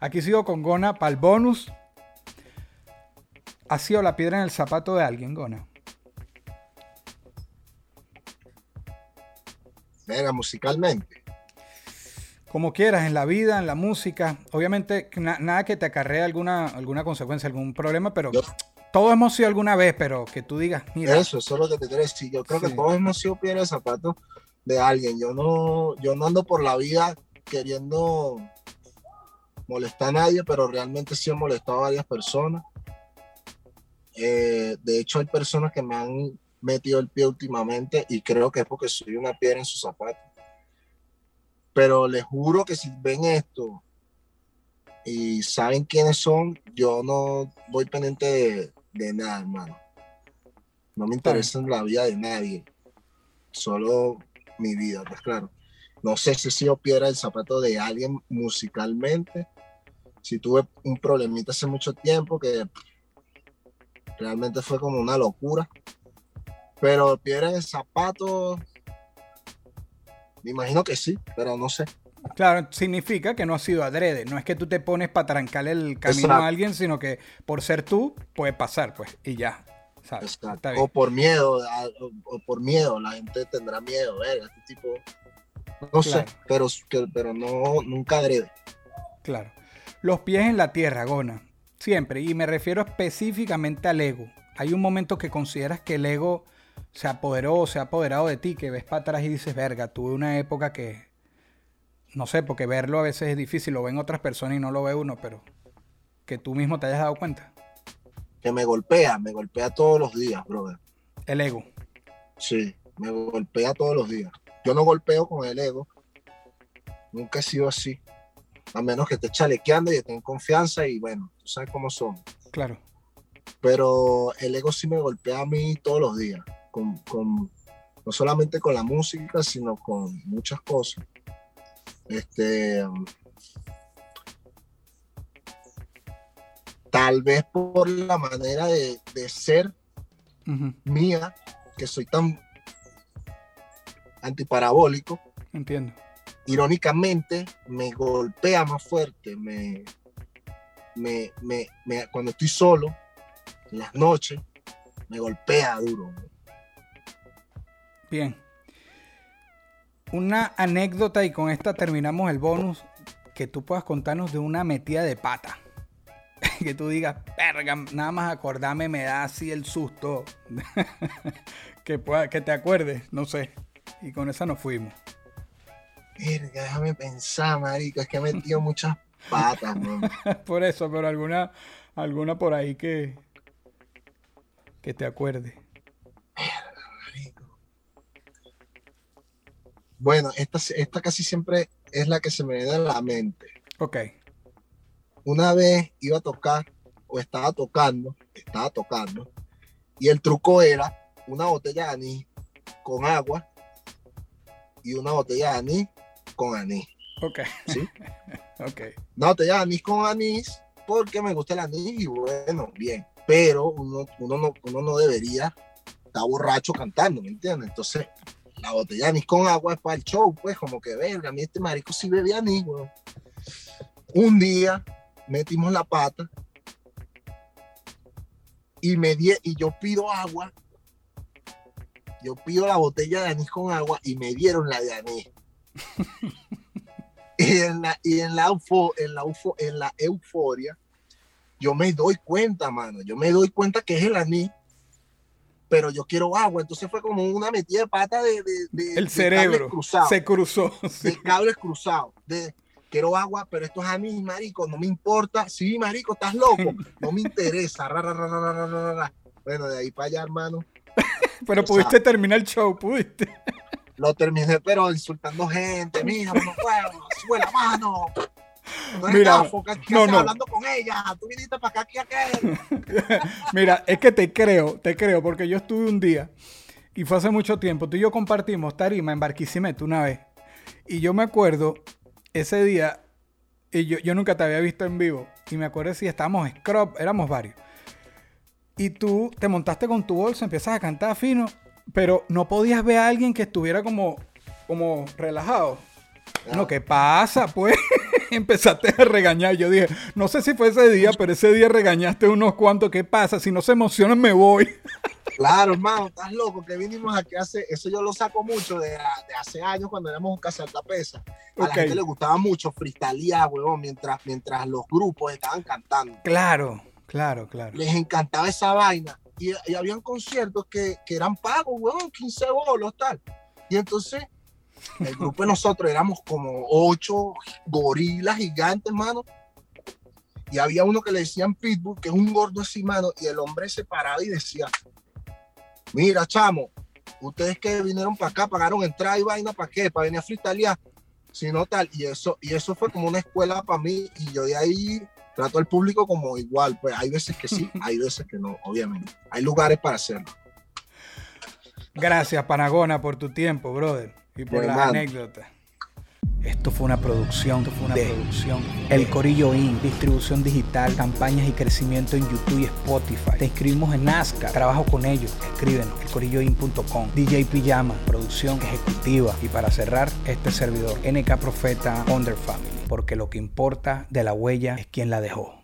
Aquí sigo con Gona para el bonus. ¿Ha sido la piedra en el zapato de alguien, Gona? Venga, musicalmente. Como quieras, en la vida, en la música. Obviamente, nada que te acarree alguna, alguna consecuencia, algún problema, pero todos hemos sido alguna vez, pero que tú digas, mira. Eso, eso es lo que te quiero decir. Yo creo que todos hemos sido piedra de zapato de alguien. Yo no, yo no ando por la vida queriendo molestar a nadie, pero realmente sí he molestado a varias personas. Eh, de hecho, hay personas que me han metido el pie últimamente y creo que es porque soy una piedra en su zapato. Pero les juro que si ven esto y saben quiénes son, yo no voy pendiente de, nada, hermano. No me interesa la vida de nadie. Solo mi vida, pues claro. No sé si he sido piedra el zapato de alguien musicalmente. Si tuve un problemita hace mucho tiempo que realmente fue como una locura. Pero piedra el zapato, me imagino que sí, pero no sé. Claro, significa que no ha sido adrede. No es que tú te pones para trancarle el camino a alguien, sino que por ser tú puede pasar, pues, y ya. O por miedo, o, por miedo, la gente tendrá miedo, ¿eh? Este tipo, no sé, pero, pero no, nunca adrede. Claro. Los pies en la tierra, Gona, siempre, y me refiero específicamente al ego. Hay un momento que consideras que el ego se apoderó, se ha apoderado de ti, que ves para atrás y dices, verga, tuve una época que, no sé, porque verlo a veces es difícil, lo ven otras personas y no lo ve uno, pero que tú mismo te hayas dado cuenta. Que me golpea, me golpea todos los días, brother. El ego. Sí, me golpea todos los días. Yo no golpeo con el ego. Nunca he sido así. A menos que esté chalequeando y tenga confianza y bueno, tú sabes cómo son. Claro. Pero el ego sí me golpea a mí todos los días. Con, con, no solamente con la música, sino con muchas cosas. Este, tal vez por la manera de, ser mía, que soy tan antiparabólico. Entiendo. Irónicamente, me golpea más fuerte, me, me, cuando estoy solo, en las noches, me golpea duro. Bien una anécdota y con esta terminamos el bonus que tú puedas contarnos de una metida de pata. que tú digas, verga, nada más acordarme me da así el susto. que, pueda, que te acuerdes, no sé. Y con esa nos fuimos. Verga, déjame pensar, marico, es que he metido muchas patas, por eso, pero alguna, alguna por ahí que, que te acuerde. Bueno, esta, esta casi siempre es la que se me viene a la mente. Ok. Una vez iba a tocar, o estaba tocando, estaba tocando, y el truco era una botella de anís con agua y una botella de anís con anís. Ok. ¿Sí? ok. Una botella de anís con anís porque me gusta el anís y bueno, bien. Pero uno, uno, no, uno no debería estar borracho cantando, ¿me entiendes? Entonces la botella de anís con agua es para el show, pues, como que verga, a mí este marico sí bebe anís, weón. Un día metimos la pata y me di, y yo pido agua, yo pido la botella de anís con agua y me dieron la de anís. y en la, y en la, en la, en la euforia, yo me doy cuenta, mano, yo me doy cuenta que es el anís pero yo quiero agua. Entonces fue como una metida de pata de, el cerebro se cruzó. De cables cruzados. De quiero agua, pero esto es a mí, marico, no me importa. Sí, marico, estás loco. No me interesa. bueno, de ahí para allá, hermano. pero pudiste terminar el show, pudiste. Lo terminé, pero insultando gente. Mira, no puedo, sube la mano. Mira, no, no. hablando con ella, tú viniste para acá, aquí, Mira, es que te creo, te creo, porque yo estuve un día y fue hace mucho tiempo. Tú y yo compartimos tarima en Barquisimeto una vez. Y yo me acuerdo ese día, y yo, yo nunca te había visto en vivo. Y me acuerdo si estábamos scrub, éramos varios. Y tú te montaste con tu bolsa, empiezas a cantar fino, pero no podías ver a alguien que estuviera como, como relajado. No, ¿qué pasa, pues? empezaste a regañar. Yo dije, no sé si fue ese día, pero ese día regañaste unos cuantos. ¿Qué pasa? Si no se emocionan, me voy. Claro, hermano, estás loco que vinimos aquí hace, eso yo lo saco mucho de, hace años cuando éramos un casaltapesa. A la gente le gustaba mucho freestylear, huevón, mientras, mientras los grupos estaban cantando. Claro, claro, claro. Les encantaba esa vaina. Y, y habían conciertos que, que eran pagos, huevón, 15 bolos, tal. Y entonces el grupo de nosotros éramos como ocho gorilas gigantes, mano. Y había uno que le decían Pitbull, que es un gordo así, mano. Y el hombre se paraba y decía, mira, chamo, ustedes que vinieron para acá, pagaron entrada y vaina, ¿para qué? Para venir a freestylear. Si no tal, y eso, y eso fue como una escuela para mí, y yo de ahí trato al público como igual, pues hay veces que sí, hay veces que no, obviamente. Hay lugares para hacerlo. Gracias, Panagona, por tu tiempo, brother. Y por las anécdotas. Esto fue una producción, esto fue una producción. El Corillo In, distribución digital, campañas y crecimiento en YouTube y Spotify. Te inscribimos en Nazca, trabajo con ellos. Escríbenos, elcorilloin.com. DJ Pijama, producción ejecutiva. Y para cerrar, este servidor, NK Profeta Under Family. Porque lo que importa de la huella es quien la dejó.